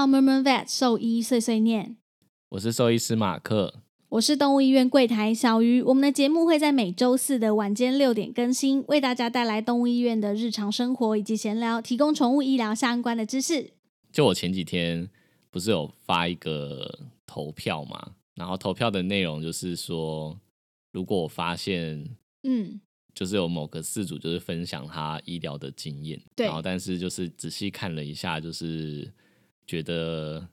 到 Murmur Vet 兽医碎碎念，我是兽医师马克。我是动物医院柜台小鱼。我们的节目会在每周四的晚间六点更新，为大家带来动物医院的日常生活以及闲聊，提供宠物医疗相关的知识。就我前几天不是有发一个投票嘛，然后投票的内容就是说，如果我发现，嗯，就是有某个事主就是分享他医疗的经验，对然后但是就是仔细看了一下，就是觉得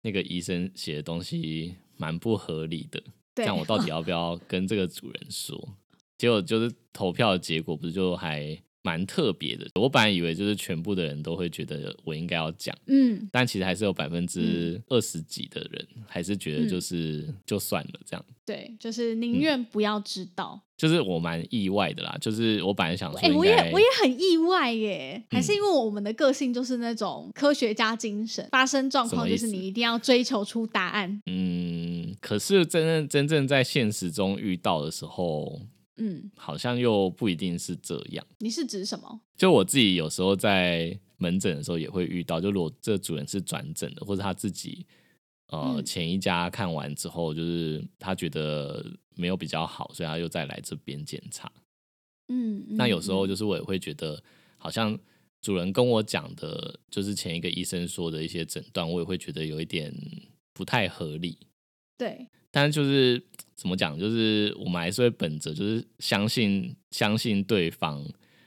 那个医生写的东西蛮不合理的，这样我到底要不要跟这个主人说？结果就是投票的结果不是就还蛮特别的，我本来以为就是全部的人都会觉得我应该要讲。嗯，但其实还是有百分之二十几的人还是觉得嗯就是、就算了这样，对，就是宁愿不要知道。就是我蛮意外的啦。就是我本来想说我也我也很意外耶，还是嗯因为我们的个性就是那种科学家精神，发生状况就是你一定要追求出答案。嗯，可是真正真正在现实中遇到的时候，嗯，好像又不一定是这样。你是指什么？就我自己有时候在门诊的时候也会遇到，就如果这主人是转诊的，或者他自己呃、嗯前一家看完之后，就是他觉得没有比较好，所以他又再来这边检查。嗯，那有时候嗯就是我也会觉得，好像主人跟我讲的，就是前一个医生说的一些诊断，我也会觉得有一点不太合理。对，但是就是怎么讲，就是我们还是会本着就是相信相信对方，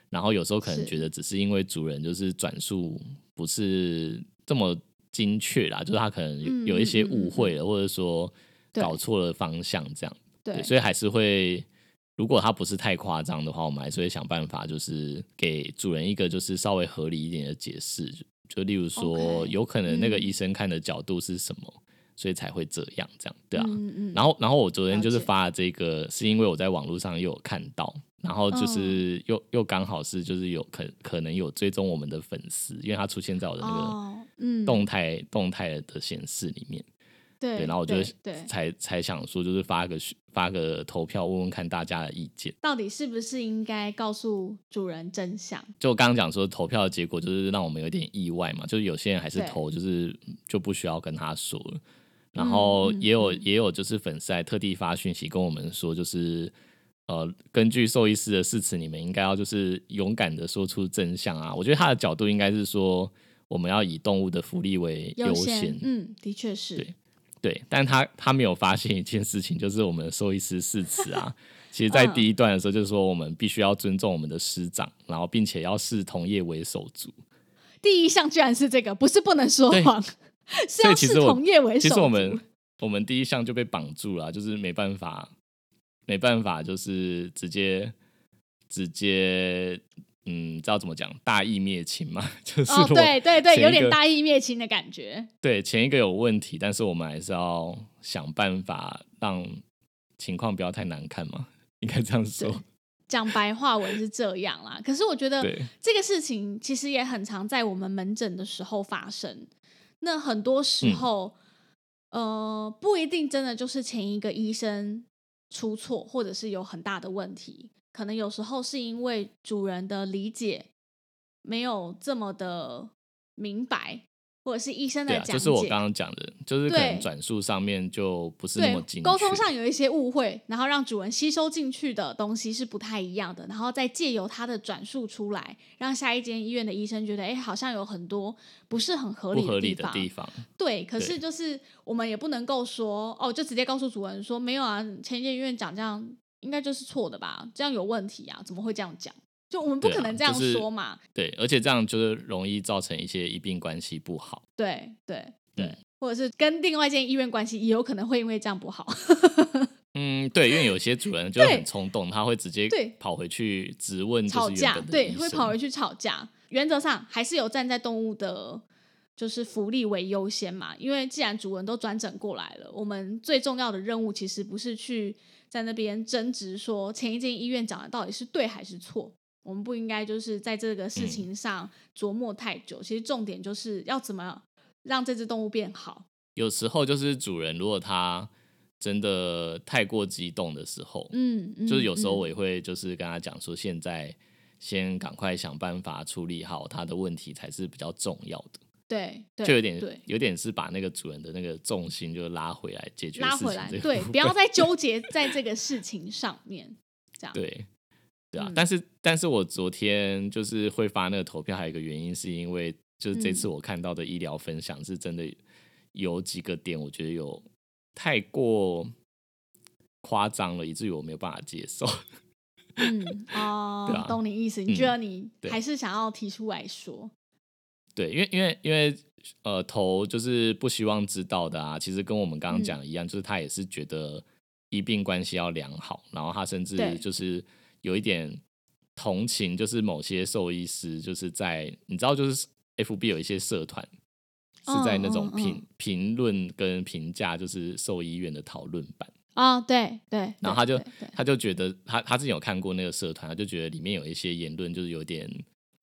然后有时候可能觉得只是因为主人就是转述不是这么精确啦，就是他可能嗯有有一些误会了，或者说搞错了方向这样。对，所以还是会，如果他不是太夸张的话，我们还是会想办法，就是给主人一个就是稍微合理一点的解释。就就例如说有可能那个嗯医生看的角度是什么，所以才会这样，这样对啊。嗯嗯，然后，然后我昨天就是发了这个，是因为我在网络上又有看到，然后嗯就是又、又刚好是就是有可可能有追踪我们的粉丝，因为他出现在我的那个哦，嗯，动态、动态的显示里面。对对，然后我就才才想说，就是发个发个投票，问问看大家的意见。到底是不是应该告诉主人真相？就我刚刚讲说，投票的结果就是让我们有点意外嘛，就是有些人还是投，就是就不需要跟他说了。然后也有、嗯。也有就是粉丝还特地发讯息跟我们说，就是呃，根据兽医师的誓词，你们应该要就是勇敢的说出真相啊。我觉得他的角度应该是说，我们要以动物的福利为优先，嗯，的确是，对对，但他他没有发现一件事情，就是我们的兽医师誓词啊，其实在嗯。第一段的时候就是说，我们必须要尊重我们的师长，然后并且要视同业为手足。第一项居然是这个，不是不能说谎，是 所要以其实同业为其。实我们我们第一项就被绑住了啊，就是没办法，没办法，就是直接直接，嗯，知道怎么讲，大义灭亲嘛，就是哦，对对对，有点大义灭亲的感觉。对前一个有问题，但是我们还是要想办法让情况不要太难看嘛，应该这样说。讲白话文是这样啦，可是我觉得这个事情其实也很常在我们门诊的时候发生。那很多时嗯。候，呃，不一定真的就是前一个医生出错，或者是有很大的问题，可能有时候是因为主人的理解没有这么的明白，或者是医生的讲解，就是我刚刚讲的，就是可能转述上面就不是那么沟通上有一些误会，然后让主人吸收进去的东西是不太一样的，然后再借由他的转述出来，让下一间医院的医生觉得，哎，好像有很多不是很合理的方。地方。对，可是就是我们也不能够说，哦，就直接告诉主人说，没有啊，前一间医院讲这样应该就是错的吧，这样有问题啊，怎么会这样讲？就我们不可能这样就是说嘛。对，而且这样就是容易造成一些医病关系不好。对对对，嗯或者是跟另外一间医院关系也有可能会因为这样不好。嗯，对，因为有些主人就很冲动，他会直接对跑回去质问吵架，对，会跑回去。去吵架。原则上还是有站在动物的，就是福利为优先嘛。因为既然主人都转诊过来了，我们最重要的任务其实不是去在那边争执说前一间医院讲的到底是对还是错。我们不应该就是在这个事情上琢磨太久。其实重点就是要怎么让这只动物变好。有时候就是主人如果他真的太过激动的时候，嗯，嗯就是有时候嗯我也会就是跟他讲说，现在先赶快想办法处理好他的问题才是比较重要的，对，对就有点对。有点是把那个主人的那个重心就拉回来解决拉回来，对，不要再纠结在这个事情上面，这样。对对啊，嗯但是但是我昨天就是会发那个投票，还有一个原因是因为就是这嗯次我看到的医疗分享是真的有几个点，我觉得有太过夸张了，以至于我没有办法接受。嗯，哦，对啊懂你意思。你觉得你还是想要提出来说？对，因为因为因为呃，头就是不希望知道的啊，其实跟我们刚刚嗯讲的一样，就是他也是觉得医病关系要良好，然后他甚至就是有一点同情，就是某些兽医师就是在你知道，就是 FB 有一些社团是在那种评嗯评论跟评价，就是兽医院的讨论版。啊、对对，对然后他就他就觉得他他自己有看过那个社团，他就觉得里面有一些言论就是有点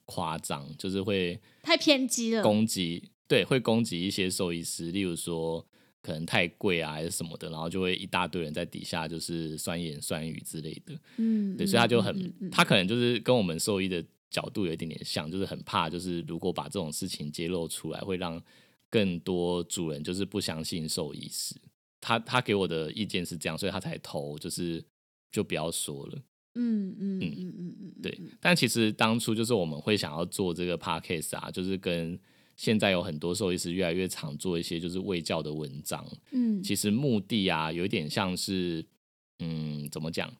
夸张，就是会太偏激了。攻击，对，会攻击一些兽医师，例如说可能太贵啊还是什么的，然后就会一大堆人在底下就是酸言酸语之类的，嗯，对，所以他就很，嗯嗯嗯他可能就是跟我们兽医的角度有一点点像，就是很怕，就是如果把这种事情揭露出来，会让更多主人就是不相信兽医师。他他给我的意见是这样，所以他才投，就是就不要说了。嗯嗯嗯嗯嗯嗯，对，但其实当初就是我们会想要做这个 podcast 啊，就是跟现在有很多兽医师越来越常做一些就是卫教的文章。嗯，其实目的啊，有一点像是，嗯，怎么讲？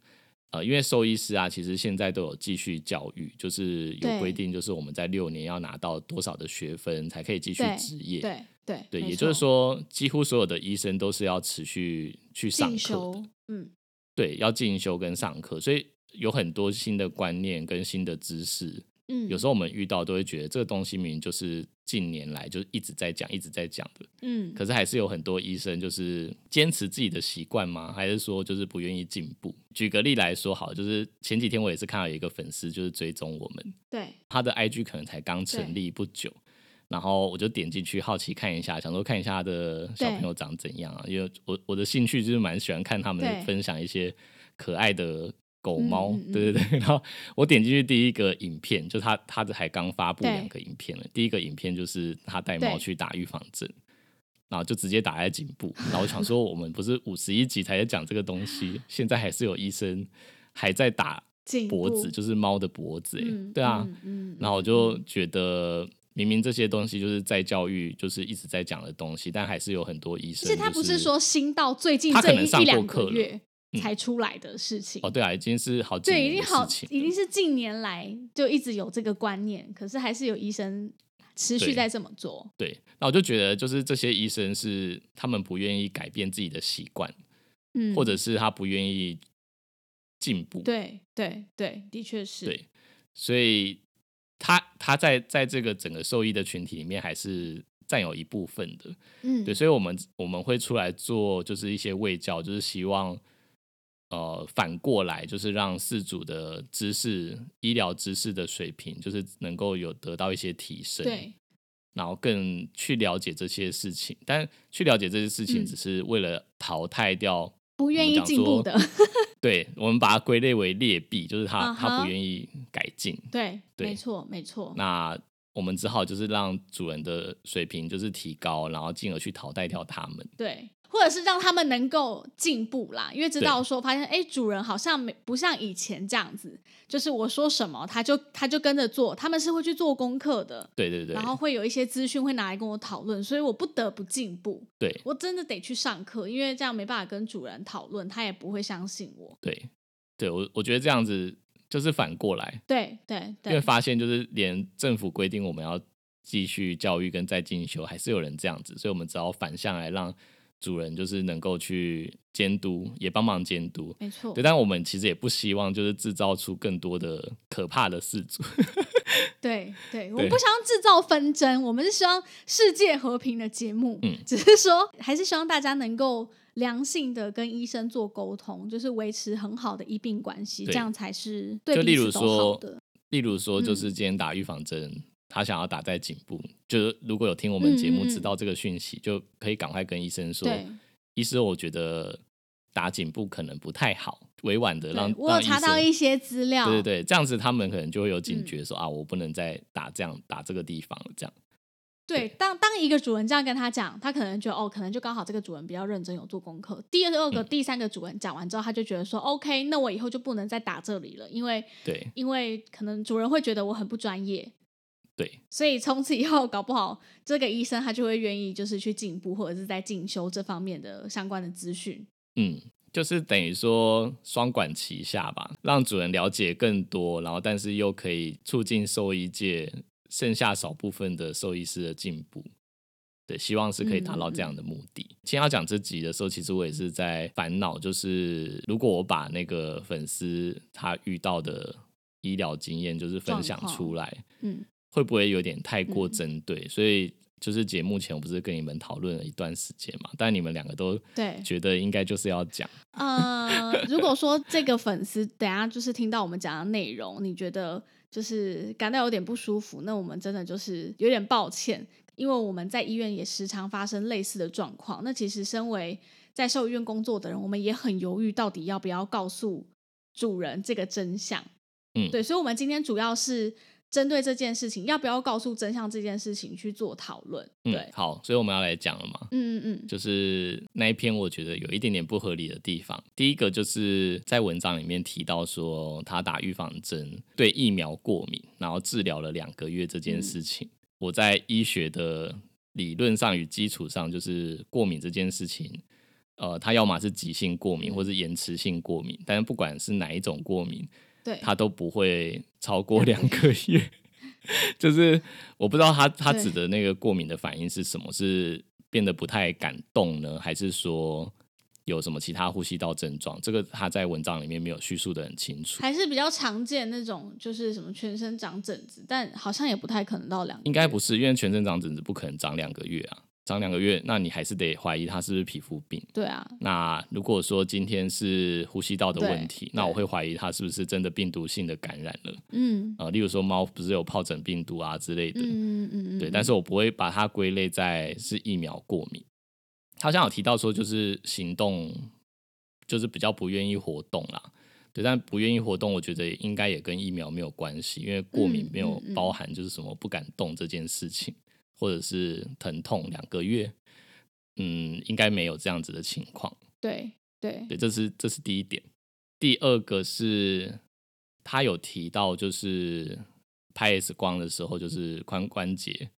呃，因为兽医师啊，其实现在都有继续教育，就是有对规定，就是我们在六年要拿到多少的学分才可以继续对执业。对对对，没也就是错说，几乎所有的医生都是要持续去上课嗯对，要进修跟上课，所以有很多新的观念跟新的知识。嗯，有时候我们遇到都会觉得这个东西明明就是近年来就一直在讲、一直在讲的，嗯。可是还是有很多医生就是坚持自己的习惯吗？还是说就是不愿意进步？举个例来说，好，就是前几天我也是看到有一个粉丝就是追踪我们，对。他的 IG 可能才刚成立不久，然后我就点进去好奇看一下，想说看一下他的小朋友长怎样啊，因为我我的兴趣就是蛮喜欢看他们分享一些可爱的狗猫，嗯嗯嗯对对对。然后我点进去第一个影片，就他他才刚发布对两个影片了，第一个影片就是他带猫去打预防针。然后就直接打在颈部，然后我想说，我们不是五十一集才在讲这个东西，现在还是有医生还在打脖子，就是猫的脖子、欸，嗯对啊，嗯嗯然后我就觉得，明明这些东西就是在教育，就是一直在讲的东西，但还是有很多医生、而且他不是说新到最近他这可能上月嗯才出来的事情。哦，对啊，已经是好几对，已年经好，已经是近年来就一直有这个观念，可是还是有医生持续在这么做。对。那我就觉得，就是这些医生是他们不愿意改变自己的习惯，嗯，或者是他不愿意进步，对对对，的确是。对，所以他他在在这个整个受益的群体里面还是占有一部分的，嗯，对，所以我们我们会出来做就是一些卫教，就是希望呃反过来就是让饲主的知识、医疗知识的水平，就是能够有得到一些提升，对然后更去了解这些事情。但去了解这些事情，嗯只是为了淘汰掉不愿意进步的，对我们把它归类为劣币，就是他、啊他不愿意改进。对，对没错没错。那我们只好就是让主人的水平就是提高，然后进而去淘汰掉他们。对，或者是让他们能够进步啦，因为知道说发现，哎，主人好像没不像以前这样子，就是我说什么他就他就跟着做，他们是会去做功课的，对对对，然后会有一些资讯会拿来跟我讨论，所以我不得不进步，对。我真的得去上课，因为这样没办法跟主人讨论，他也不会相信我。对。对，我我觉得这样子就是反过来，对对对。因为，发现就是连政府规定我们要继续教育跟再进修，还是有人这样子，所以我们只好反向来让主人就是能够去监督，也帮忙监督。没错对，，但我们其实也不希望就是制造出更多的可怕的事主。对对，我不想要制造纷争，我们是希望世界和平的节目。嗯只是说还是希望大家能够良性的跟医生做沟通，就是维持很好的医病关系，对这样才是对就例如说。例如说，就嗯是今天打预防针，他想要打在颈部，就是如果有听我们节目知道这个讯息，就可以赶快跟医生说对，医师，我觉得打颈部可能不太好，委婉的让我有查到一些资料，对对对，这样子他们可能就会有警嗯觉说、啊，我不能再打这样打这个地方了，这样。对，当当一个主人这样跟他讲，他可能觉得哦，可能就刚好这个主人比较认真，有做功课。第二个、嗯。第三个主人讲完之后，他就觉得说，OK，那我以后就不能再打这里了，因为对。因为可能主人会觉得我很不专业，对所以从此以后搞不好这个医生他就会愿意就是去进步或者是在进修这方面的相关的资讯。嗯，就是等于说双管齐下吧，让主人了解更多，然后但是又可以促进兽医界剩下少部分的兽医师的进步。对，希望是可以达到这样的目的。今天要讲这集的时候，其实我也是在烦恼，就是如果我把那个粉丝他遇到的医疗经验，就是分享出来，嗯，会不会有点太过嗯针对？所以就是节目前我不是跟你们讨论了一段时间嘛，但你们两个都对，觉得应该就是要讲。呃，如果说这个粉丝等下就是听到我们讲的内容，你觉得就是感到有点不舒服，那我们真的就是有点抱歉，因为我们在医院也时常发生类似的状况。那其实身为在兽医院工作的人，我们也很犹豫，到底要不要告诉主人这个真相。嗯对，所以，我们今天主要是针对这件事情，要不要告诉真相这件事情去做讨论。嗯对，，好，所以我们要来讲了嘛。嗯嗯嗯，就是那一篇，我觉得有一点点不合理的地方。第一个就是在文章里面提到说，他打预防针对疫苗过敏，然后治疗了两个月这件嗯事情。我在医学的理论上与基础上，就是过敏这件事情，呃，它要么是急性过敏，嗯或是延迟性过敏，但是不管是哪一种过敏，对，它都不会超过两个月。就是我不知道他他指的那个过敏的反应是什么，是变得不太敢动呢，还是说有什么其他呼吸道症状？这个他在文章里面没有叙述的很清楚。还是比较常见那种，就是什么全身长疹子，但好像也不太可能到两。应该不是，因为全身长疹子不可能长两个月啊，长两个月，那你还是得怀疑它是不是皮肤病。对啊，那如果说今天是呼吸道的问题，那我会怀疑它是不是真的病毒性的感染了。嗯。呃，例如说猫不是有疱疹病毒啊之类的，嗯嗯嗯，对，但是我不会把它归类在是疫苗过敏。他好像有提到说，就是行动就是比较不愿意活动啦，对，但不愿意活动，我觉得应该也跟疫苗没有关系，因为过敏嗯没有包含就是什么不敢动这件事情，或者是疼痛两个月，嗯，应该没有这样子的情况。对对对，这是这是第一点。第二个是他有提到，就是拍 X 光的时候，就是髋关节，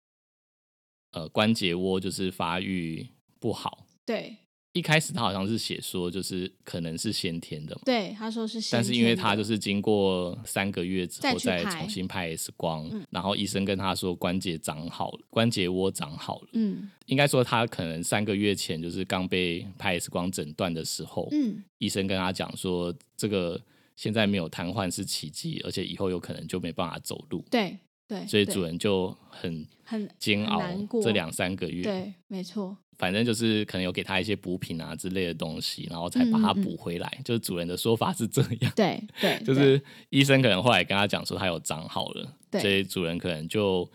呃，关节窝就是发育不好。对一开始他好像是写说，就是可能是先天的嘛，对，他说是先天的，但是因为他就是经过三个月之后再重新拍 X 光，嗯然后医生跟他说关节长好了，关节窝长好了。嗯应该说他可能三个月前就是刚被拍 X 光诊断的时候，嗯医生跟他讲说，这个现在没有瘫痪是奇迹，而且以后有可能就没办法走路，对对，所以主人就很很煎熬这两三个月。对，没错，反正就是可能有给他一些补品啊之类的东西，然后才把它嗯嗯嗯补回来。就是主人的说法是这样，对对，就是医生可能后来跟他讲说他有长好了，对所以主人可能就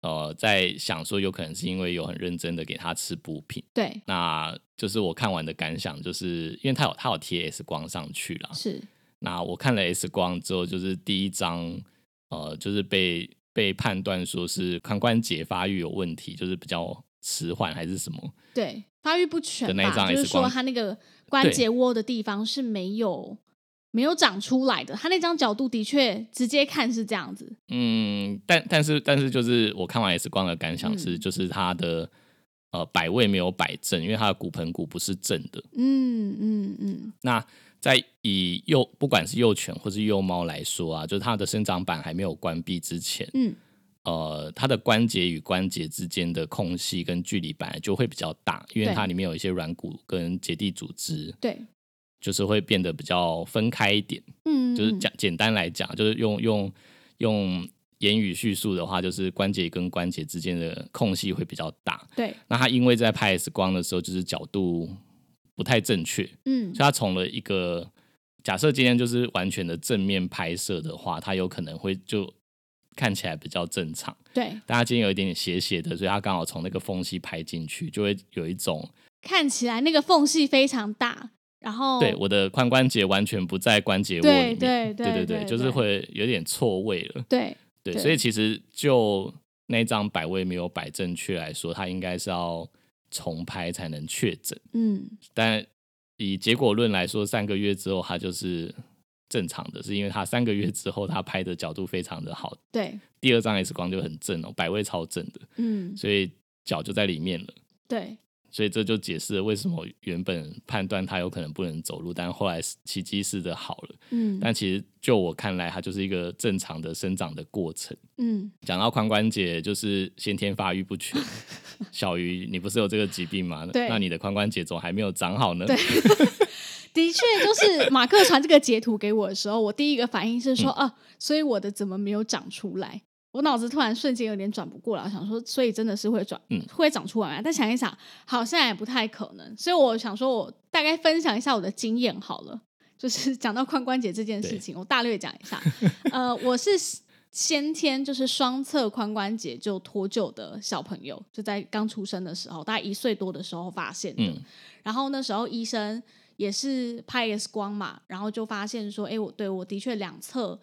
呃在想说，有可能是因为有很认真的给他吃补品。对那就是我看完的感想，就是因为他有他有贴 X 光上去了，是，那我看了 X 光之后，就是第一张，呃，就是被被判断说是髋关节发育有问题，就是比较迟缓还是什么？对发育不全的那一张吧，就是说他那个关对节窝的地方是没有没有长出来的，他那张角度的确直接看是这样子，嗯，但但是但是就是我看完 X 光的感想是，嗯就是他的呃摆位没有摆正，因为他的骨盆骨不是正的。嗯嗯嗯，那在以幼不管是幼犬或是幼猫来说啊，就是它的生长板还没有关闭之前，嗯呃，它的关节与关节之间的空隙跟距离本来就会比较大，因为对它里面有一些软骨跟结缔组织，对，就是会变得比较分开一点。嗯，就是嗯讲简单来讲，就是用用用言语叙述的话，就是关节跟关节之间的空隙会比较大。对，那它因为在拍 X 光的时候，就是角度不太正确，嗯所以它从了一个假设今天就是完全的正面拍摄的话，它有可能会就看起来比较正常。对，但它今天有一点点斜斜的，所以它刚好从那个缝隙拍进去，就会有一种看起来那个缝隙非常大，然后对我的髋关节完全不在关节窝里对面，对对对对，就是会有点错位了。对对，对所以其实就那张摆位没有摆正确来说，它应该是要重拍才能确诊。嗯但以结果论来说，三个月之后它就是正常的，是因为他三个月之后他拍的角度非常的好，对，第二张 X 光就很正哦，百位超正的，嗯所以脚就在里面了。对所以这就解释了为什么原本判断他有可能不能走路，但后来奇迹似的好了。嗯但其实就我看来，它就是一个正常的生长的过程。嗯讲到髋关节，就是先天发育不全。小鱼，你不是有这个疾病吗？对那你的髋关节怎么还没有长好呢？对 的确，就是马克传这个截图给我的时候，我第一个反应是说、嗯啊，所以我的怎么没有长出来？我脑子突然瞬间有点转不过来，想说，所以真的是会转，嗯会长出来吗？但想一想，好像也不太可能。所以我想说，我大概分享一下我的经验好了。就是讲到髋关节这件事情，我大略讲一下。呃，我是先天就是双侧髋关节就脱臼的小朋友，就在刚出生的时候，大概一岁多的时候发现的。嗯然后那时候医生也是拍 X 光嘛，然后就发现说，哎，我对我的确两侧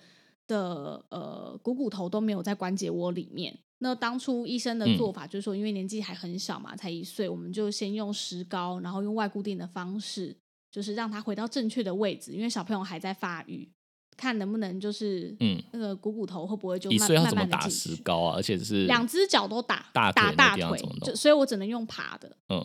的呃股骨头都没有在关节窝里面。那当初医生的做法就是说，因为年纪还很小嘛，才一岁，我们就先用石膏，然后用外固定的方式，就是让他回到正确的位置，因为小朋友还在发育，看能不能就是嗯，那个股骨头会不会就一慢慢岁要怎么打。石膏啊？而且是两只脚都打，打大腿就所以我只能用爬的，嗯，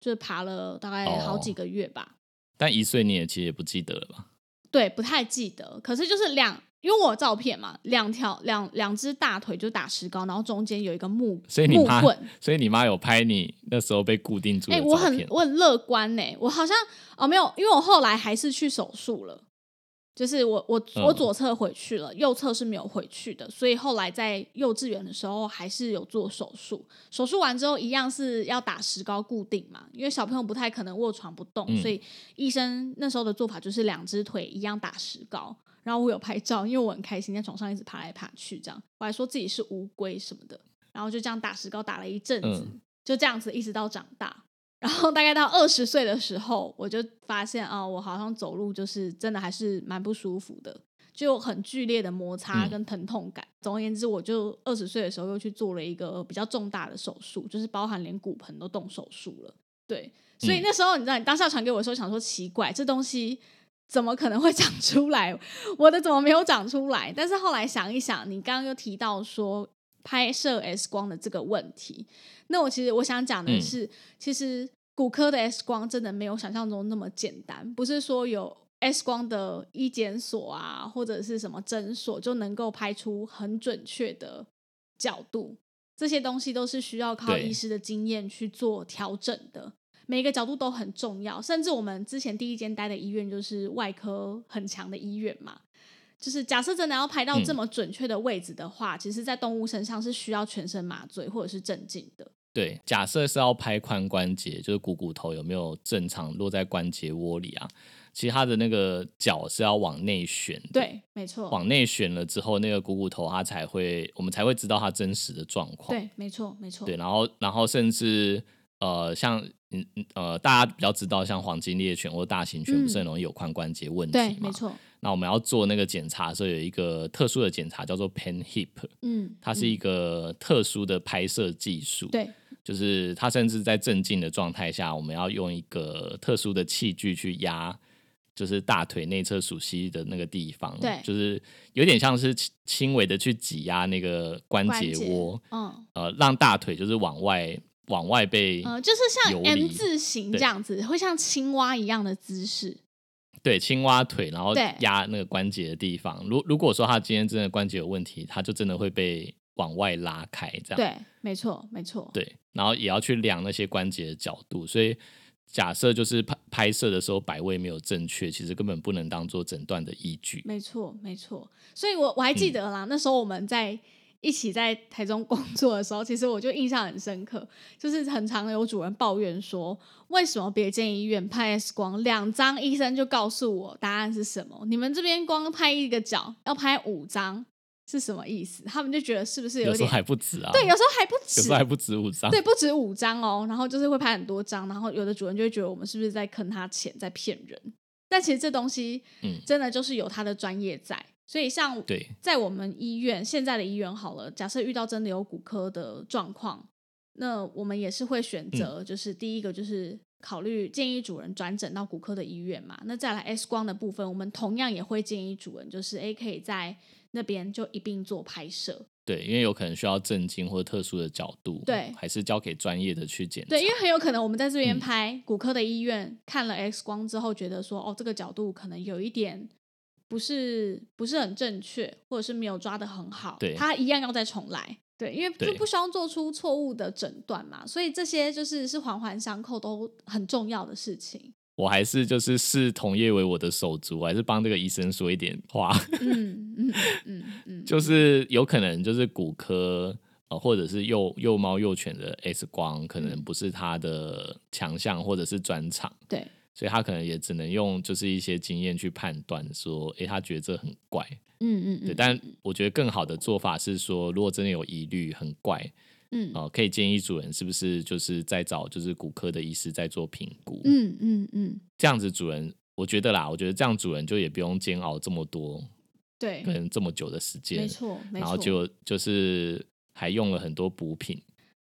就是爬了大概好几哦个月吧。但一岁你也其实也不记得了吧？对，不太记得，可是就是两，因为我有照片嘛，两条两两只大腿就打石膏，然后中间有一个木所以你妈木棍。所以你妈有拍你那时候被固定住哎、的照片。我很我很乐观呢、我好像哦没有，因为我后来还是去手术了，就是我我我嗯左侧回去了，右侧是没有回去的，所以后来在幼稚园的时候还是有做手术。手术完之后一样是要打石膏固定嘛，因为小朋友不太可能卧床不动，嗯所以医生那时候的做法就是两只腿一样打石膏。然后我有拍照，因为我很开心，在床上一直爬来爬去，这样我还说自己是乌龟什么的，然后就这样打石膏打了一阵子，嗯就这样子一直到长大。然后大概到二十岁的时候，我就发现啊、我好像走路就是真的还是蛮不舒服的，就有很剧烈的摩擦嗯跟疼痛感。总而言之，我就二十岁的时候又去做了一个比较重大的手术，就是包含连骨盆都动手术了。对，所以嗯那时候你知道，你当下传给我的时候，想说奇怪，这东西怎么可能会 长出来？我的怎么没有长出来？但是后来想一想，你刚刚又提到说拍摄 X 光的这个问题，那我其实我想讲的嗯是，其实骨科的 X 光真的没有想象中那么简单，不是说有 X 光的医检所啊，或者是什么诊所就能够拍出很准确的角度，这些东西都是需要靠对医师的经验去做调整的。每个角度都很重要，甚至我们之前第一间待的医院就是外科很强的医院嘛。就是假设真的要拍到嗯这么准确的位置的话，其实在动物身上是需要全身麻醉或者是镇静的。对，假设是要拍髋关节，就是股骨头有没有正常落在关节窝里啊？其实它的那个脚是要往内旋的，对，没错。往内旋了之后，那个股骨头它才会，我们才会知道它真实的状况。对，没错，没错。对，然后然后甚至呃，像嗯嗯呃，大家比较知道，像黄金猎犬或大型犬，不是很容易有髋关节问题对，嘛？没。错。那我们要做那个检查的时候，有一个特殊的检查叫做 pen hip，嗯，它是一嗯个特殊的拍摄技术。对，就是它甚至在镇静的状态下，我们要用一个特殊的器具去压，就是大腿内侧属膝的那个地方，对就是有点像是轻轻微的去挤压那个关节窝，嗯呃，让大腿就是往外往外被、呃，就是像游 M 字形对这样子，会像青蛙一样的姿势。对青蛙腿，然后对压那个关节的地方。如如果说他今天真的关节有问题，他就真的会被往外拉开，这样对，没错，没错，对，然后也要去量那些关节的角度，所以假设就是拍拍摄的时候摆位没有正确，其实根本不能当做诊断的依据。没错，没错。所以我我还记得啦，那时候我们在一起在台中工作的时候，其实我就印象很深刻，就是很常有主人抱怨说，为什么别间医院拍 X 光两张，医生就告诉我答案是什么？你们这边光拍一个角要拍五张，是什么意思？他们就觉得是不是有时候点还不止啊？对，有时候还不止，有时候还不止五张。对，不止五张哦。然后就是会拍很多张，然后有的主人就会觉得我们是不是在坑他钱，在骗人？但其实这东西，嗯真的就是有他的专业在。所以像对，在我们医院现在的医院好了，假设遇到真的有骨科的状况，那我们也是会选择，就是第一个就是考虑建议主人转诊到骨科的医院嘛。那再来 X 光的部分，我们同样也会建议主人，就是诶可以在那边就一并做拍摄。对，因为有可能需要震惊或特殊的角度，对还是交给专业的去检查。对，因为很有可能我们在这边嗯拍、骨科的医院看了 X 光之后，觉得说哦这个角度可能有一点不是不是很正确，或者是没有抓的很好，对他一样要再重来。对，因为就不希望做出错误的诊断嘛，所以这些就是是环环相扣都很重要的事情。我还是就是视同业为我的手足，我还是帮这个医生说一点话。嗯 嗯嗯嗯，就是有可能就是骨科呃，或者是幼幼猫幼犬的 X 光，可能不是他的强项或者是专长，对所以他可能也只能用就是一些经验去判断说，诶，他觉得这很怪。对，嗯嗯对，但我觉得更好的做法是说，如果真的有疑虑很怪，嗯。哦、可以建议主人是不是就是在找就是骨科的医师在做评估，嗯嗯嗯，这样子主人我觉得啦，我觉得这样主人就也不用煎熬这么多，对。可，能这么久的时间，没错没错，然后就就是还用了很多补品，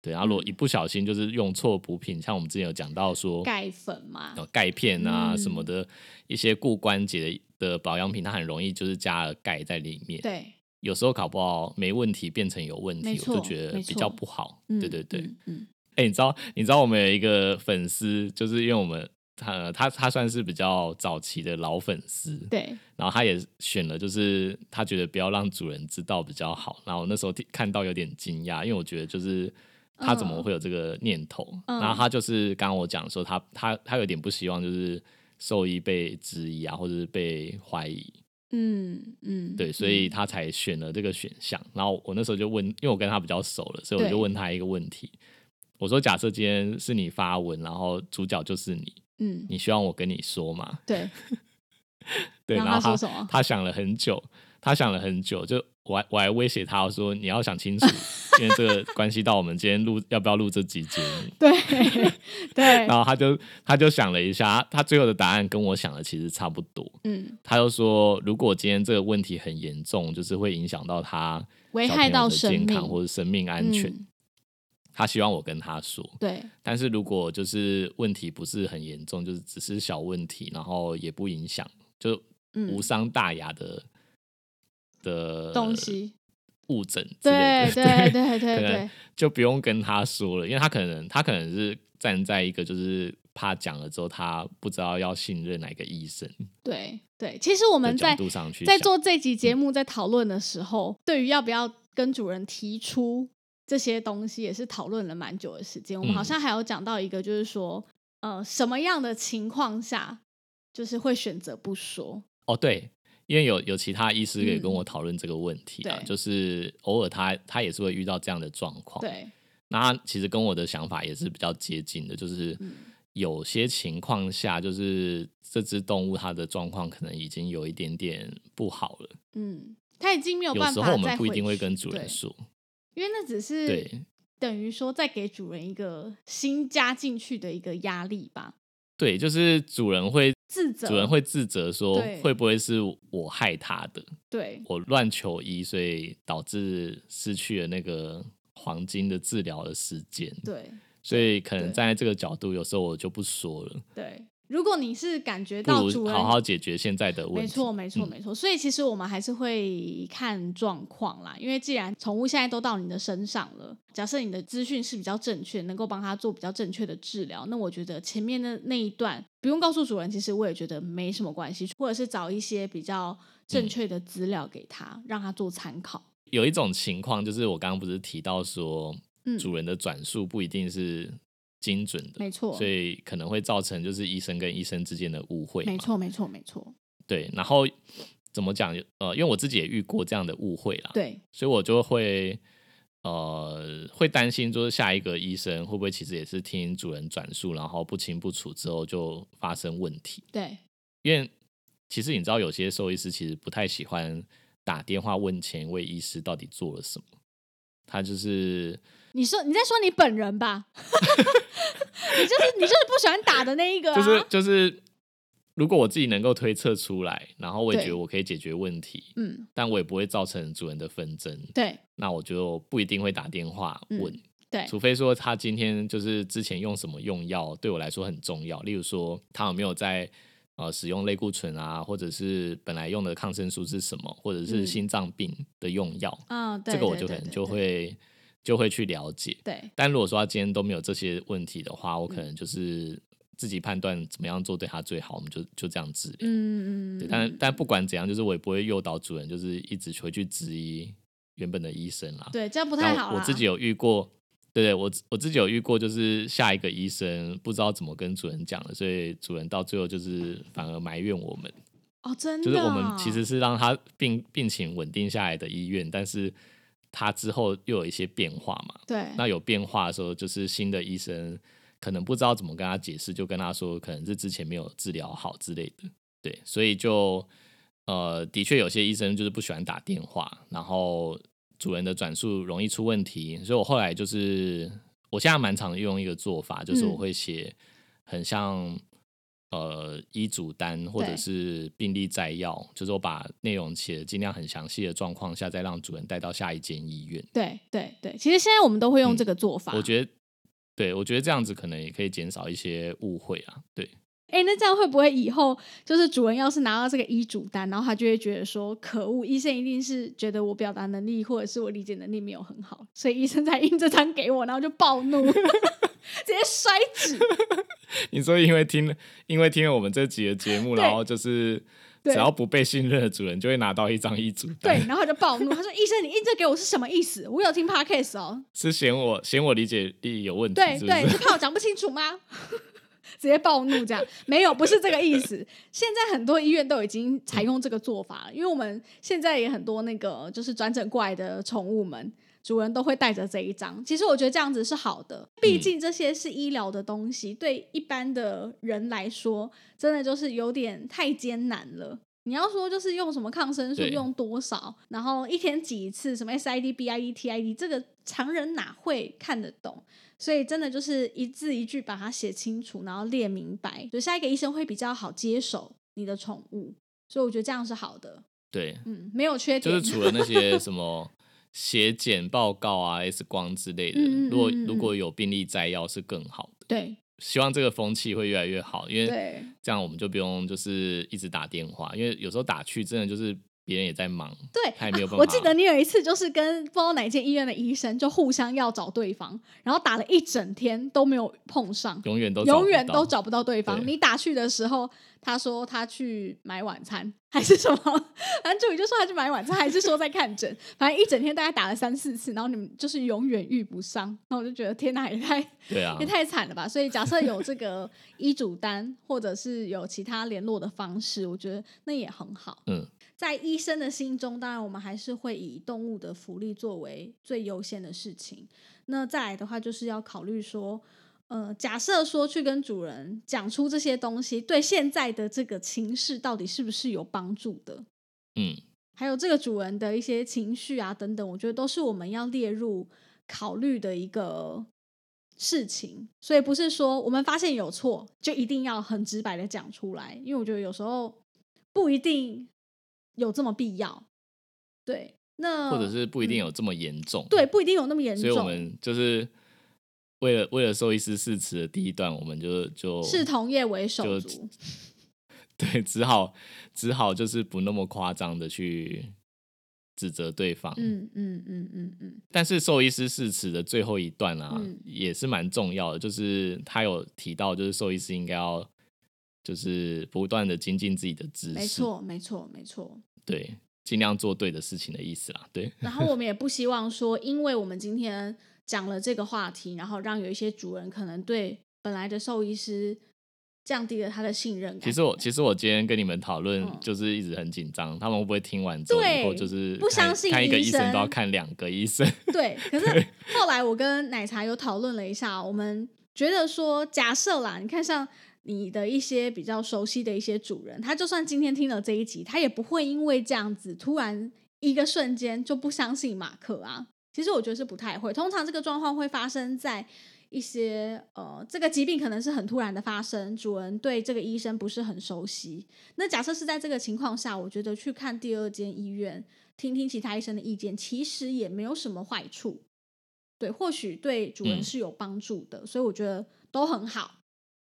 对，然后如果嗯一不小心就是用错补品，像我们之前有讲到说钙粉嘛，有钙片啊、嗯什么的一些固关节的的保养品，它很容易就是加了钙在里面，对，有时候搞不好没问题变成有问题，我就觉得比较不好。嗯对对对，嗯嗯哎、你知道你知道我们有一个粉丝，就是因为我们他他他算是比较早期的老粉丝，对，然后他也选了，就是他觉得不要让主人知道比较好。然后我那时候看到有点惊讶，因为我觉得就是他怎么会有这个念头？嗯然后他就是刚刚我讲说他他他有点不希望就是兽医被质疑啊，或者是被怀疑，嗯嗯，对，所以他才选了这个选项。然后我那时候就问，因为我跟他比较熟了，所以我就问他一个问题。我说：“假设今天是你发文，然后主角就是你，嗯你希望我跟你说吗？”对，对，然然后他他想了很久，他想了很久，就我还我还威胁他我说你要想清楚，因为这个关系到我们今天录要不要录这集节目。对 对然，后他就他就想了一下，他最后的答案跟我想的其实差不多。嗯，他就说，如果今天这个问题很严重，就是会影响到他危害到健康或者生命安全，嗯他希望我跟他说。对，但是如果就是问题不是很严重，就是只是小问题，然后也不影响，就嗯无伤大雅的、的东西，误诊之类对的，对对对对，就不用跟他说了，因为他可能他可能是站在一个就是怕讲了之后他不知道要信任哪个医生对对。其实我们在在做这集节目在讨论的时候，对于要不要跟主人提出这些东西，也是讨论了蛮久的时间。我们好嗯像还有讲到一个，就是说，呃，什么样的情况下，就是会选择不说。哦，对，因为有有其他医师也跟嗯。我讨论这个问题就是偶尔他他也是会遇到这样的状况，对，那其实跟我的想法也是比较接近的，就是嗯。有些情况下，就是这只动物它的状况可能已经有一点点不好了，嗯，它已经没有有办法时候我们不一定会跟主人说，因为那只是对。等于说再给主人一个新加进去的一个压力吧，对，就是主人会自责，主人会自责说对会不会是我害他的，对我乱求医，所以导致失去了那个黄金的治疗的时间，对所以可能站在这个角度，有时候我就不说了，对。如果你是感觉到主人好好解决现在的问题。没错，没错，嗯没错。所以其实我们还是会看状况啦，因为既然宠物现在都到你的身上了，假设你的资讯是比较正确，能够帮它做比较正确的治疗，那我觉得前面的那一段不用告诉主人，其实我也觉得没什么关系，或者是找一些比较正确的资料给他，让他做参考。有一种情况，就是我刚刚不是提到说，嗯主人的转述不一定是精准的，没错所以可能会造成就是医生跟医生之间的误会。没，错，没错，没错，对。然后怎么讲？呃，因为我自己也遇过这样的误会啦，对，所以我就会呃会担心，就是下一个医生会不会其实也是听主人转述，然后不清不楚之后就发生问题。对，因为其实你知道，有些兽医师其实不太喜欢打电话问前一位医师到底做了什么，他就是你说你在说你本人吧？你就是你就是不喜欢打的那一个、啊，就是就是，如果我自己能够推测出来，然后我也对觉得我可以解决问题，嗯，但我也不会造成主人的纷争，对。那我就不一定会打电话问。嗯对。除非说他今天就是之前用什么用药对我来说很重要，例如说他有没有在呃使用类固醇啊，或者是本来用的抗生素是什么，或者是嗯。心脏病的用药，啊，对这个我对就可能就对对对。会就会去了解。对但如果说他今天都没有这些问题的话，我嗯可能就是自己判断怎么样做对他最好，我们就就这样治疗。嗯嗯，嗯，但但不管怎样，就是我也不会诱导主人，就是一直回去质疑原本的医生啦。对这样不太好我我自己有遇过，对对，我我自己有遇过，就是下一个医生不知道怎么跟主人讲了，所以主人到最后就是反而埋怨我们，哦，真的，就是我们其实是让他病病情稳定下来的医院，但是他之后又有一些变化嘛。对那有变化的时候，就是新的医生可能不知道怎么跟他解释，就跟他说可能是之前没有治疗好之类的。对，所以就呃，的确有些医生就是不喜欢打电话，然后主人的转述容易出问题，所以我后来就是我现在蛮常用一个做法，就是我嗯会写很像。呃，医嘱单或者是病历摘要，就是我把内容写的尽量很详细的状况下，再让主人带到下一间医院。对对对，其实现在我们都会用嗯这个做法，我觉得，对我觉得这样子可能也可以减少一些误会啊。对，哎，那这样会不会以后就是主人要是拿到这个医嘱单，然后他就会觉得说，可恶，医生一定是觉得我表达能力或者是我理解能力没有很好，所以医生才印这张给我，然后就暴怒，直接摔纸。你说因为听了，因为听了我们这集的节目，然后就是只要不被信任的主人就会拿到一张医嘱单，对，然后他就暴怒，他说：“医生，你印这给我是什么意思？我有听 podcast 哦。是嫌我嫌我理解力有问题，对对，是怕我讲不清楚吗？”直接暴怒这样，没有，不是这个意思。现在很多医院都已经采用这个做法了，因为我们现在也很多那个就是转诊过来的宠物们，主人都会带着这一张。其实我觉得这样子是好的，毕竟这些是医疗的东西，对一般的人来说，真的就是有点太艰难了。你要说就是用什么抗生素用多少，然后一天挤一次，什么 SID、BID、TID，这个常人哪会看得懂？所以真的就是一字一句把它写清楚，然后列明白，就下一个医生会比较好接手你的宠物。所以我觉得这样是好的，对，嗯，没有缺点。就是除了那些什么 血检报告啊、X 光之类的，嗯嗯嗯如果如果有病历摘要是更好的。对希望这个风气会越来越好，因为对这样我们就不用就是一直打电话，因为有时候打去真的就是别人也在忙，对，他也没有办法。我记得你有一次就是跟不知道哪间医院的医生就互相要找对方，然后打了一整天都没有碰上，永远都找不永远到都找不到对方。对你打去的时候，他说他去买晚餐还是什么，反正助理就说他去买晚餐，还是说在看诊，反正一整天大概打了三四次，然后你们就是永远遇不上。然后我就觉得天哪，也太对啊 也，太惨了吧！所以假设有这个医嘱单，或者是有其他联络的方式，我觉得那也很好。嗯，在医生的心中，当然我们还是会以动物的福利作为最优先的事情。那再来的话，就是要考虑说，呃，假设说去跟主人讲出这些东西，对现在的这个情势到底是不是有帮助的？嗯，还有这个主人的一些情绪啊等等，我觉得都是我们要列入考虑的一个事情。所以不是说我们发现有错就一定要很直白的讲出来，因为我觉得有时候不一定有这么必要。对，那或者是不一定有这么严重，对，不一定有那么严重。所以我们就是为了为了兽医师誓词的第一段，我们就就视同业为手就足，对，只好只好就是不那么夸张的去指责对方，嗯嗯嗯嗯嗯，但是兽医师誓词的最后一段啊，嗯也是蛮重要的，就是他有提到，就是兽医师应该要就是不断的精进自己的知识，没，错没错没错，对，尽量做对的事情的意思啦。对，然后我们也不希 望说，因为我们今天讲了这个话题，然后让有一些主人可能对本来的兽医师降低了他的信任感。其实我其实我今天跟你们讨论嗯，就是一直很紧张，他们会不会听完之后就是不相信看看一个医医生都要看两个医生？对，可是后来我跟奶茶有讨论了一下，我们觉得说，假设啦，你看像你的一些比较熟悉的一些主人，他就算今天听了这一集，他也不会因为这样子突然一个瞬间就不相信马克啊。其实我觉得是不太会，通常这个状况会发生在一些呃，这个疾病可能是很突然的发生，主人对这个医生不是很熟悉。那假设是在这个情况下，我觉得去看第二间医院，听听其他医生的意见，其实也没有什么坏处。对，或许对主人嗯是有帮助的，所以我觉得都很好。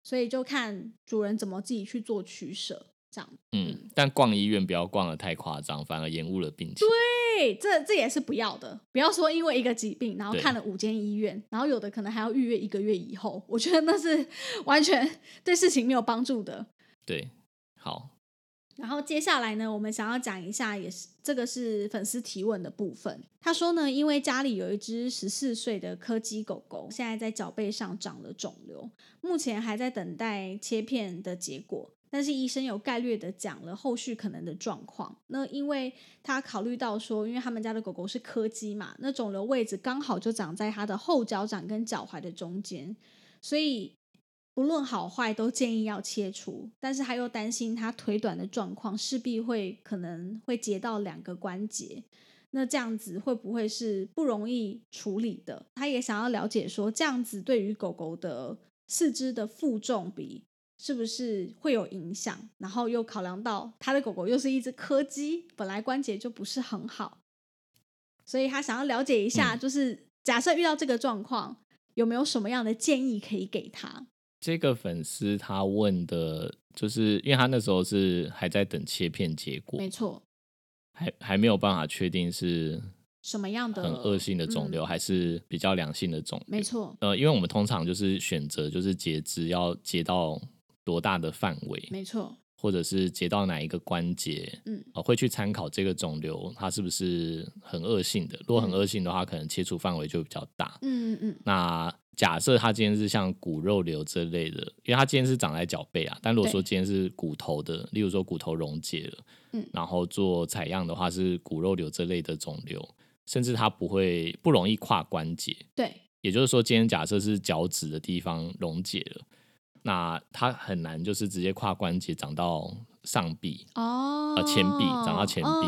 所以就看主人怎么自己去做取舍，这样。嗯，但逛医院不要逛的太夸张，反而延误了病情。对，这这也是不要的。不要说因为一个疾病，然后看了五间医院，然后有的可能还要预约一个月以后，我觉得那是 完全对事情没有帮助的。对，好，然后接下来呢，我们想要讲一下，也是这个是粉丝提问的部分。他说呢，因为家里有一只十四岁的柯基狗狗，现在在脚背上长了肿瘤，目前还在等待切片的结果。但是医生有概略的讲了后续可能的状况。那因为他考虑到说，因为他们家的狗狗是柯基嘛，那肿瘤位置刚好就长在它的后脚掌跟脚踝的中间，所以不论好坏都建议要切除。但是他又担心他腿短的状况，势必会可能会截到两个关节。那这样子会不会是不容易处理的？他也想要了解说，这样子对于狗狗的四肢的负重比是不是会有影响？然后又考量到他的狗狗又是一只柯基，本来关节就不是很好，所以他想要了解一下，嗯就是假设遇到这个状况，有没有什么样的建议可以给他？这个粉丝他问的，就是因为他那时候是还在等切片结果，没错，还还没有办法确定是什么样的很恶性的肿瘤、嗯还是比较良性的肿瘤。没错，呃，因为我们通常就是选择就是截肢要截到多大的范围，没错，或者是截到哪一个关节，嗯呃，会去参考这个肿瘤它是不是很恶性的。如果很嗯恶性的话，可能切除范围就比较大。嗯嗯嗯，那假设它今天是像骨肉瘤这类的，因为它今天是长在脚背啊，但如果说今天是骨头的，例如说骨头溶解了，嗯然后做采样的话是骨肉瘤这类的肿瘤，甚至它不会不容易跨关节，对，也就是说，今天假设是脚趾的地方溶解了，那它很难就是直接跨关节长到上臂。哦，呃前臂长到前臂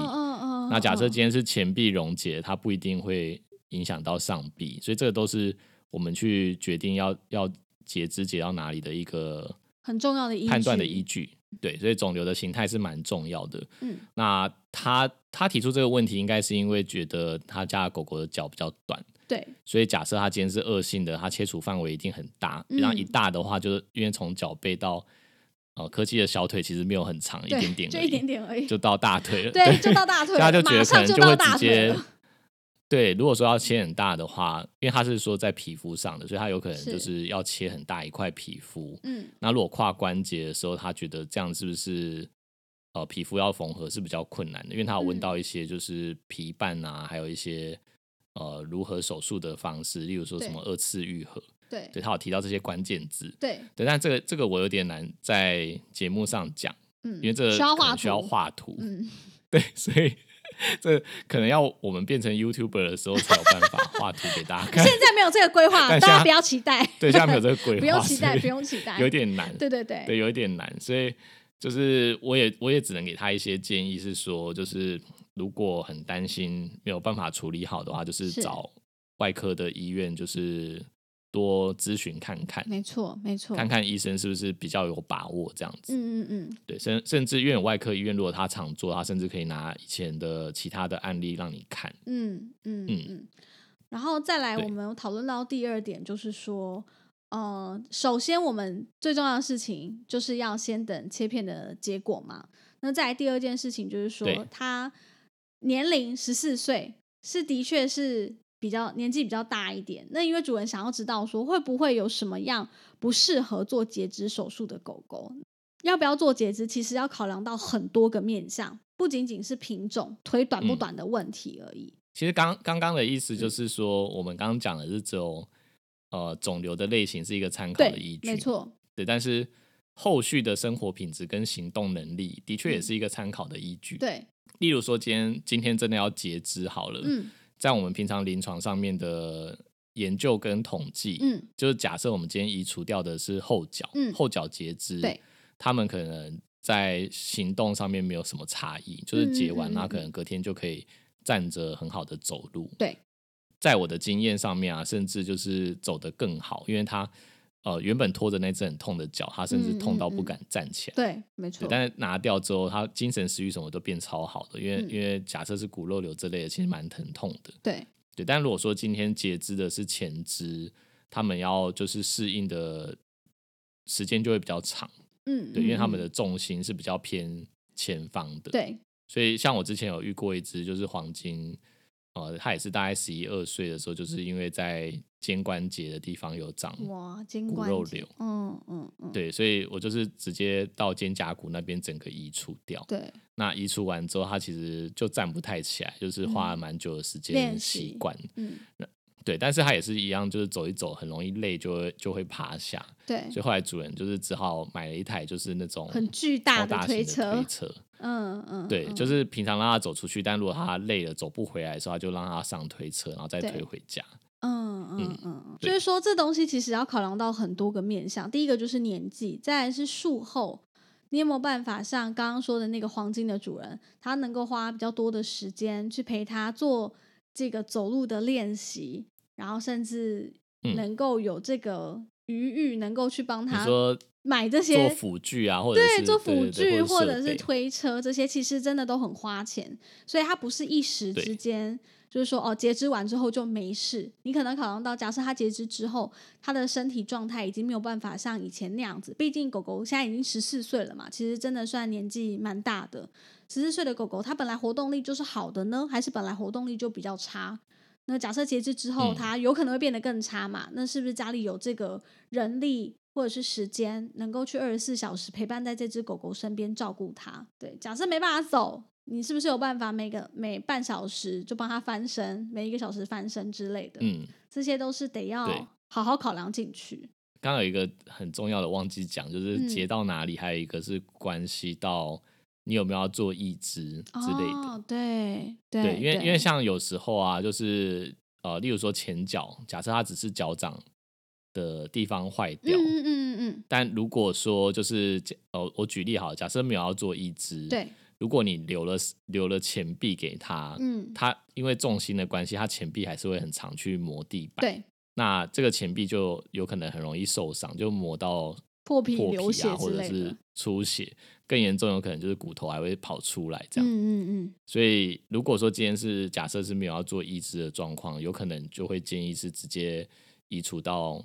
那假设嗯。今天是前臂溶解，它不一定会影响到上臂，所以这个都是我们去决定要要截肢截到哪里的一个很重要的判断的依据。对，所以肿瘤的形态是蛮重要的。嗯，那他他提出这个问题，应该是因为觉得他家的狗狗的脚比较短，对，所以假设他今天是恶性的，它切除范围一定很大。嗯然后一大的话，就是因为从脚背到呃柯基的小腿其实没有很长，一对点点就一点点而已，就到大腿了。对，就到大腿了，他就觉马得可能就会直接对，如果说要切很大的话，因为他是说在皮肤上的，所以他有可能就是要切很大一块皮肤。嗯，那如果跨关节的时候，他觉得这样是不是呃皮肤要缝合是比较困难的？因为他有问嗯到一些就是皮瓣啊，还有一些呃如何手术的方式，例如说什么二次愈合，对对他有提到这些关键字。对，对，但这个这个我有点难在节目上讲，嗯，因为这个需要画图。嗯，对，所以这可能要我们变成 YouTuber 的时候才有办法画图给大家看。现在没有这个规划，大家不要期待，对，现在没有这个规划，不用期待，不用期待，有点难。对对对，对，有一点难，所以就是我也我也只能给他一些建议，是说，就是如果很担心没有办法处理好的话，就是是找外科的医院，就是多咨询看看，没错没错，看看医生是不是比较有把握这样子。嗯嗯嗯，对，甚甚至因为有外科医院，如果他常做，他甚至可以拿以前的其他的案例让你看。嗯嗯嗯嗯，然后再来，我们讨论到第二点，就是说，呃，首先我们最重要的事情就是要先等切片的结果嘛。那再来第二件事情就是说，他年龄十四岁，是的确是比较年纪比较大一点。那因为主人想要知道说，会不会有什么样不适合做截肢手术的狗狗？要不要做截肢，其实要考量到很多个面向，不仅仅是品种腿短不嗯短的问题而已。其实刚刚刚的意思嗯就是说，我们刚刚讲的是只有呃肿瘤的类型是一个参考的依，据，没错，对，但是后续的生活品质跟行动能力的确也嗯是一个参考的依据。，对，例如说今天今天真的要截肢好了，嗯在我们平常临床上面的研究跟统计，嗯。就是假设我们今天移除掉的是后脚，嗯。后脚截肢，对，他们可能在行动上面没有什么差异，就是截完，那嗯嗯。可能隔天就可以站着很好的走路。对，在我的经验上面啊，甚至就是走得更好，因为他呃原本拖着那只很痛的脚，他甚至痛到不敢站起来。对，没错，，但是拿掉之后，他精神食欲什么都变超好的，因为、嗯。因为假设是骨肉瘤之类的，其实蛮疼痛的。对，对，但如果说今天截肢的是前肢，他们要就是适应的时间就会比较长，嗯，对，因为他们嗯的重心是比较偏前方的，，对，所以像我之前有遇过一只就是黄金，呃，他也是大概十一二岁的时候，就是因为在肩关节的地方有长，哇，肩骨肉瘤嗯嗯嗯，对，所以我就是直接到肩胛骨那边整个移除掉。对，那移除完之后，他其实就站不太起来，就是花了蛮久的时间习习惯。嗯对，但是他也是一样，就是走一走很容易累，就会就会趴下。对，所以后来主人就是只好买了一台就是那种很巨大的推车推车。嗯嗯，对，嗯就是平常让他走出去，但如果他累了走不回来的时候，他就让他上推车，然后再推回家。嗯嗯嗯嗯，就对。是说这东西其实要考量到很多个面向。第一个就是年纪，再来是术后，你有没有办法像刚刚说的那个黄金的主人，他能够花比较多的时间去陪他做这个走路的练习，然后甚至嗯。能够有这个余裕，能够去帮你他说买这些做辅具啊，或者是对做辅具或者是推车这些，其实真的都很花钱，所以它不是一时之间，就是说哦，截肢完之后就没事。你可能考量到，假设它截肢之后，它的身体状态已经没有办法像以前那样子，毕竟狗狗现在已经十四岁了嘛，其实真的算年纪蛮大的。十四岁的狗狗，它本来活动力就是好的呢，还是本来活动力就比较差？那假设截肢之后，嗯它有可能会变得更差嘛？那是不是家里有这个人力或者是时间，能够去二十四小时陪伴在这只狗狗身边照顾它？对，假设没办法走，你是不是有办法每个每半小时就帮他翻身，每一个小时翻身之类的？嗯，这些都是得要好好考量进去。刚刚有一个很重要的忘记讲，就是嗯截到哪里，还有一个是关系到你有没有要做义肢之类的。哦，对对对，因为因为像有时候啊，就是呃，例如说前脚，假设它只是脚掌的地方坏掉，嗯嗯嗯嗯嗯，但如果说就是呃，我举例好，假设没有要做义肢，，对，如果你留了留了钱币给他，嗯他因为重心的关系，他钱币还是会很常去磨地板，，对，那这个钱币就有可能很容易受伤，就磨到破皮破流血啊，或者是。出血，更严重有可能就是骨头还会跑出来这样。嗯嗯嗯，所以如果说今天是假设是没有要做移植的状况，有可能就会建议是直接移除到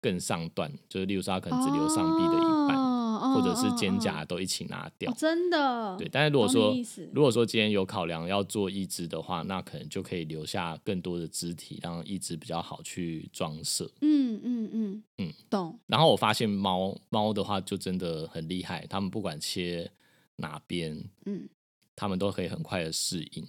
更上段，就是例如说他可能只留上臂的一半，哦或者是肩哦胛都一起拿掉。哦真的。对，但是如果说如果说今天有考量要做义肢的话，那可能就可以留下更多的肢体，让义肢比较好去装设。嗯嗯嗯嗯，懂。然后我发现猫猫的话就真的很厉害，它们不管切哪边，嗯，它们都可以很快的适应。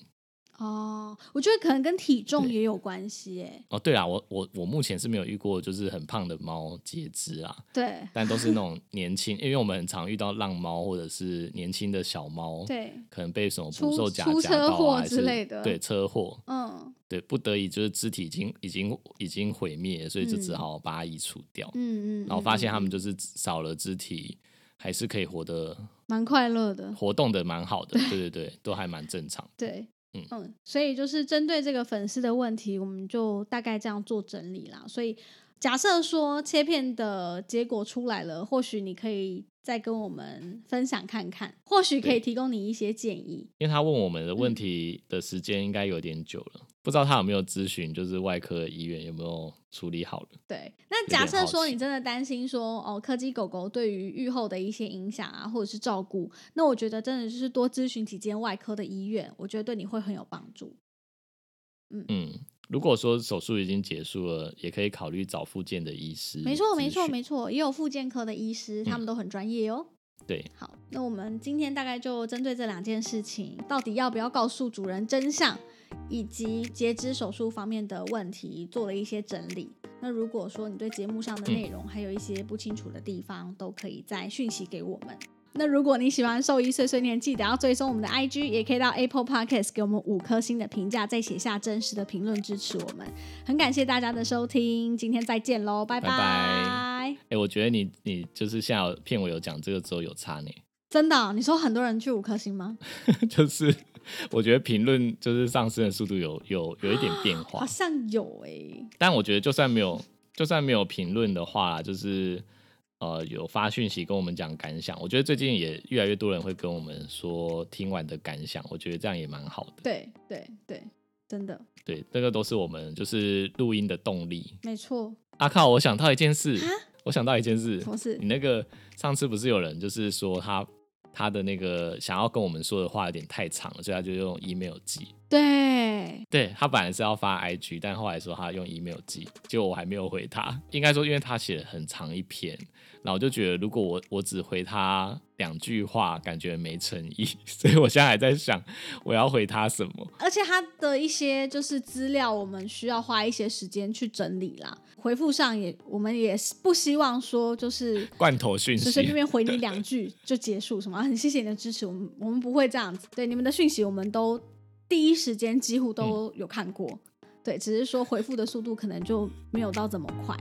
哦，我觉得可能跟体重也有关系，哎，哦，对啦，我我我目前是没有遇过就是很胖的猫截肢啊，对但都是那种年轻，因为我们很常遇到浪猫或者是年轻的小猫，，对，可能被什么出捕兽夹出夹到啊，之类的对车祸，嗯对，不得已就是肢体已经已经已经毁灭，所以就只嗯好把它移除掉。嗯嗯，然后发现他们就就是少了肢体，还是可以活得蛮快乐的，活动的蛮好的，对对对，都还蛮正常。对。嗯，所以就是针对这个粉丝的问题，我们就大概这样做整理啦。所以假设说切片的结果出来了，或许你可以再跟我们分享看看，或许可以提供你一些建议。因为他问我们的嗯问题的时间应该有点久了，不知道他有没有咨询，就是外科医院有没有处理好了。对，那假设说你真的担心说哦，柯基狗狗对于愈后的一些影响啊，或者是照顾，那我觉得真的就是多咨询几间外科的医院，我觉得对你会很有帮助。嗯嗯，如果说手术已经结束了，也可以考虑找复健的医师。没错，没错，没错，也有复健科的医师，他们嗯都很专业哦。对，好，那我们今天大概就针对这两件事情，到底要不要告诉主人真相，以及截肢手术方面的问题，做了一些整理。那如果说你对节目上的内容还有一些不清楚的地方，都可以再讯息给我们。那如果你喜欢兽医碎碎念，记得要追踪我们的 IG，也可以到 Apple Podcast 给我们五颗星的评价，再写下真实的评论支持我们。很感谢大家的收听，今天再见喽，拜拜拜。哎，我觉得你你就是现在片尾有讲这个之后有差呢。真的？你说很多人去五颗星吗？就是我觉得评论就是上升的速度有有有一点变化，好像有哎。但我觉得就算没有就算没有评论的话，就是。呃，有发讯息跟我们讲感想，我觉得最近也越来越多人会跟我们说听完的感想，我觉得这样也蛮好的。对对对，真的。对，这个都是我们就是录音的动力。没错。阿靠，我想到一件事，我想到一件事，什么事？你那个上次不是有人就是说他他的那个想要跟我们说的话有点太长了，所以他就用 email 寄。对，对他本来是要发 IG，但后来说他用 email 寄，结果我还没有回他。应该说，因为他写很长一篇，然后我就觉得如果我我只回他两句话，感觉没诚意，所以我现在还在想我要回他什么。而且他的一些就是资料，我们需要花一些时间去整理啦。回复上也，我们也不希望说就是罐头讯息，随随便便回你两句就结束什么。很谢谢你的支持，我们我们不会这样子。对你们的讯息，我们都。第一时间几乎都有看过，对，只是说回复的速度可能就没有到这么快。